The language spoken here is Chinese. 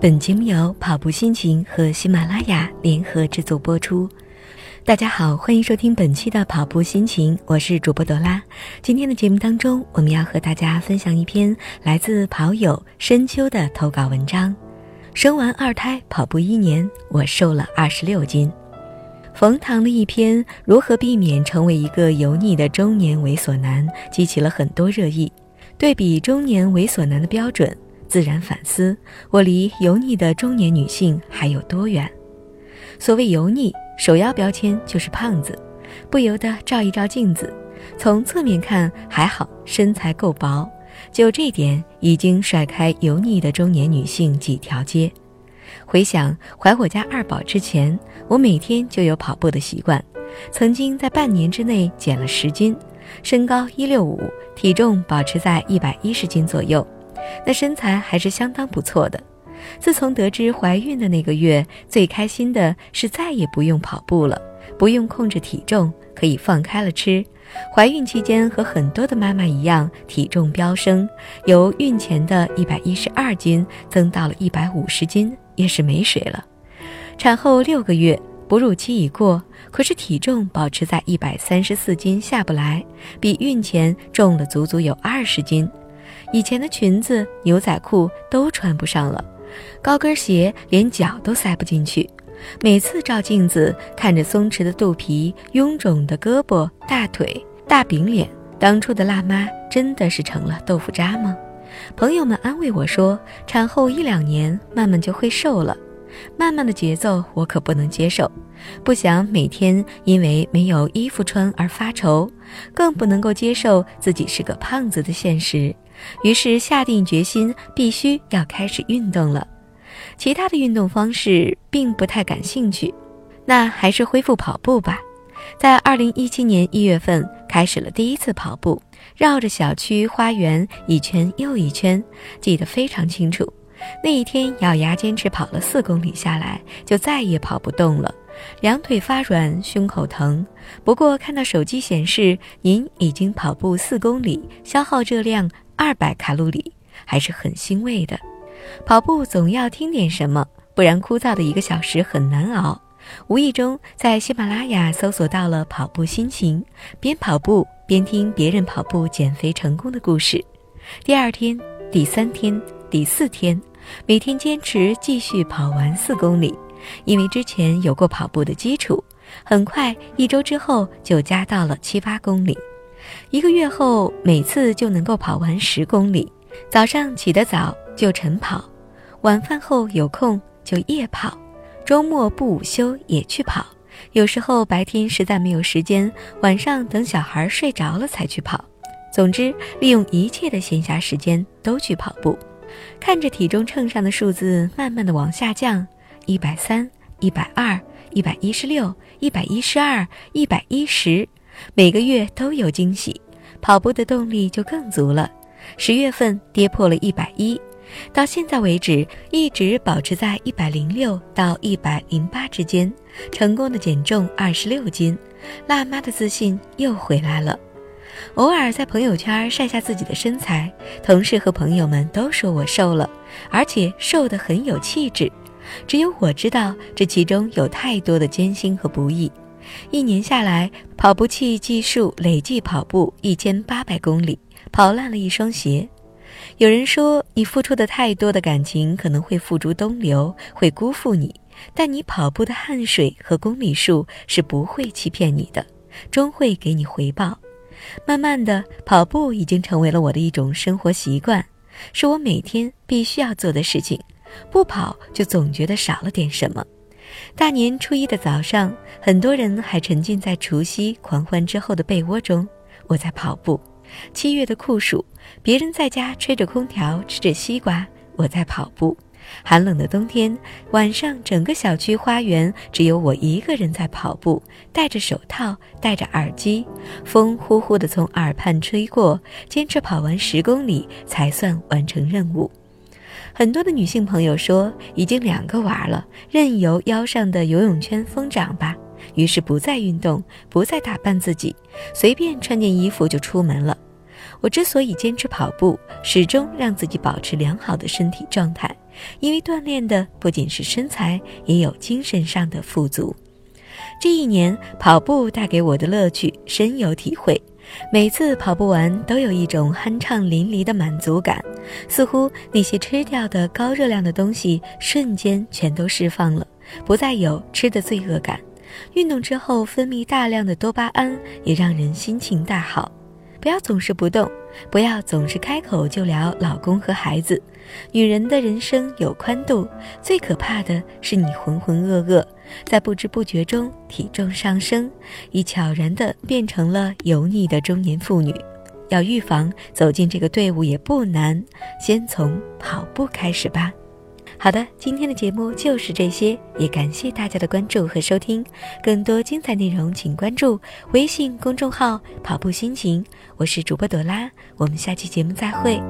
本节目由跑步心情和喜马拉雅联合制作播出。大家好，欢迎收听本期的跑步心情，我是主播朵拉。今天的节目当中，我们要和大家分享一篇来自跑友深秋的投稿文章。生完二胎，跑步一年，我瘦了二十六斤。冯唐的一篇《如何避免成为一个油腻的中年猥琐男》激起了很多热议。对比中年猥琐男的标准，自然反思：我离油腻的中年女性还有多远？所谓油腻。首要标签就是胖子，不由得照一照镜子，从侧面看还好，身材够薄，就这点已经甩开油腻的中年女性几条街。回想怀我家二宝之前，我每天就有跑步的习惯，曾经在半年之内减了十斤，身高一六五，体重保持在一百一十斤左右，那身材还是相当不错的。自从得知怀孕的那个月，最开心的是再也不用跑步了，不用控制体重，可以放开了吃。怀孕期间和很多的妈妈一样，体重飙升，由孕前的一百一十二斤增到了一百五十斤，也是没水了。产后六个月，哺乳期已过，可是体重保持在一百三十四斤下不来，比孕前重了足足有二十斤。以前的裙子、牛仔裤都穿不上了。高跟鞋连脚都塞不进去，每次照镜子，看着松弛的肚皮、臃肿的胳膊、大腿、大饼脸，当初的辣妈真的是成了豆腐渣吗？朋友们安慰我说，产后一两年，慢慢就会瘦了。慢慢的节奏我可不能接受，不想每天因为没有衣服穿而发愁，更不能够接受自己是个胖子的现实。于是下定决心，必须要开始运动了。其他的运动方式并不太感兴趣，那还是恢复跑步吧。在二零一七年一月份开始了第一次跑步，绕着小区花园一圈又一圈，记得非常清楚。那一天咬牙坚持跑了四公里下来，就再也跑不动了，两腿发软，胸口疼。不过看到手机显示您已经跑步四公里，消耗热量。二百卡路里还是很欣慰的。跑步总要听点什么，不然枯燥的一个小时很难熬。无意中在喜马拉雅搜索到了跑步心情，边跑步边听别人跑步减肥成功的故事。第二天、第三天、第四天，每天坚持继续跑完四公里。因为之前有过跑步的基础，很快一周之后就加到了七八公里。一个月后，每次就能够跑完十公里。早上起得早就晨跑，晚饭后有空就夜跑，周末不午休也去跑。有时候白天实在没有时间，晚上等小孩睡着了才去跑。总之，利用一切的闲暇时间都去跑步。看着体重秤上的数字慢慢的往下降，一百三、一百二、一百一十六、一百一十二、一百一十。每个月都有惊喜，跑步的动力就更足了。十月份跌破了一百一，到现在为止一直保持在一百零六到一百零八之间，成功的减重二十六斤，辣妈的自信又回来了。偶尔在朋友圈晒下自己的身材，同事和朋友们都说我瘦了，而且瘦得很有气质。只有我知道这其中有太多的艰辛和不易。一年下来，跑步器计数累计跑步一千八百公里，跑烂了一双鞋。有人说，你付出的太多的感情可能会付诸东流，会辜负你；但你跑步的汗水和公里数是不会欺骗你的，终会给你回报。慢慢的，跑步已经成为了我的一种生活习惯，是我每天必须要做的事情。不跑，就总觉得少了点什么。大年初一的早上，很多人还沉浸在除夕狂欢之后的被窝中。我在跑步。七月的酷暑，别人在家吹着空调吃着西瓜，我在跑步。寒冷的冬天，晚上整个小区花园只有我一个人在跑步，戴着手套，戴着耳机，风呼呼地从耳畔吹过，坚持跑完十公里才算完成任务。很多的女性朋友说，已经两个娃了，任由腰上的游泳圈疯长吧。于是不再运动，不再打扮自己，随便穿件衣服就出门了。我之所以坚持跑步，始终让自己保持良好的身体状态，因为锻炼的不仅是身材，也有精神上的富足。这一年，跑步带给我的乐趣深有体会。每次跑步完，都有一种酣畅淋漓的满足感，似乎那些吃掉的高热量的东西瞬间全都释放了，不再有吃的罪恶感。运动之后分泌大量的多巴胺，也让人心情大好。不要总是不动，不要总是开口就聊老公和孩子。女人的人生有宽度，最可怕的是你浑浑噩噩，在不知不觉中体重上升，已悄然的变成了油腻的中年妇女。要预防走进这个队伍也不难，先从跑步开始吧。好的，今天的节目就是这些，也感谢大家的关注和收听。更多精彩内容，请关注微信公众号“跑步心情”。我是主播朵拉，我们下期节目再会。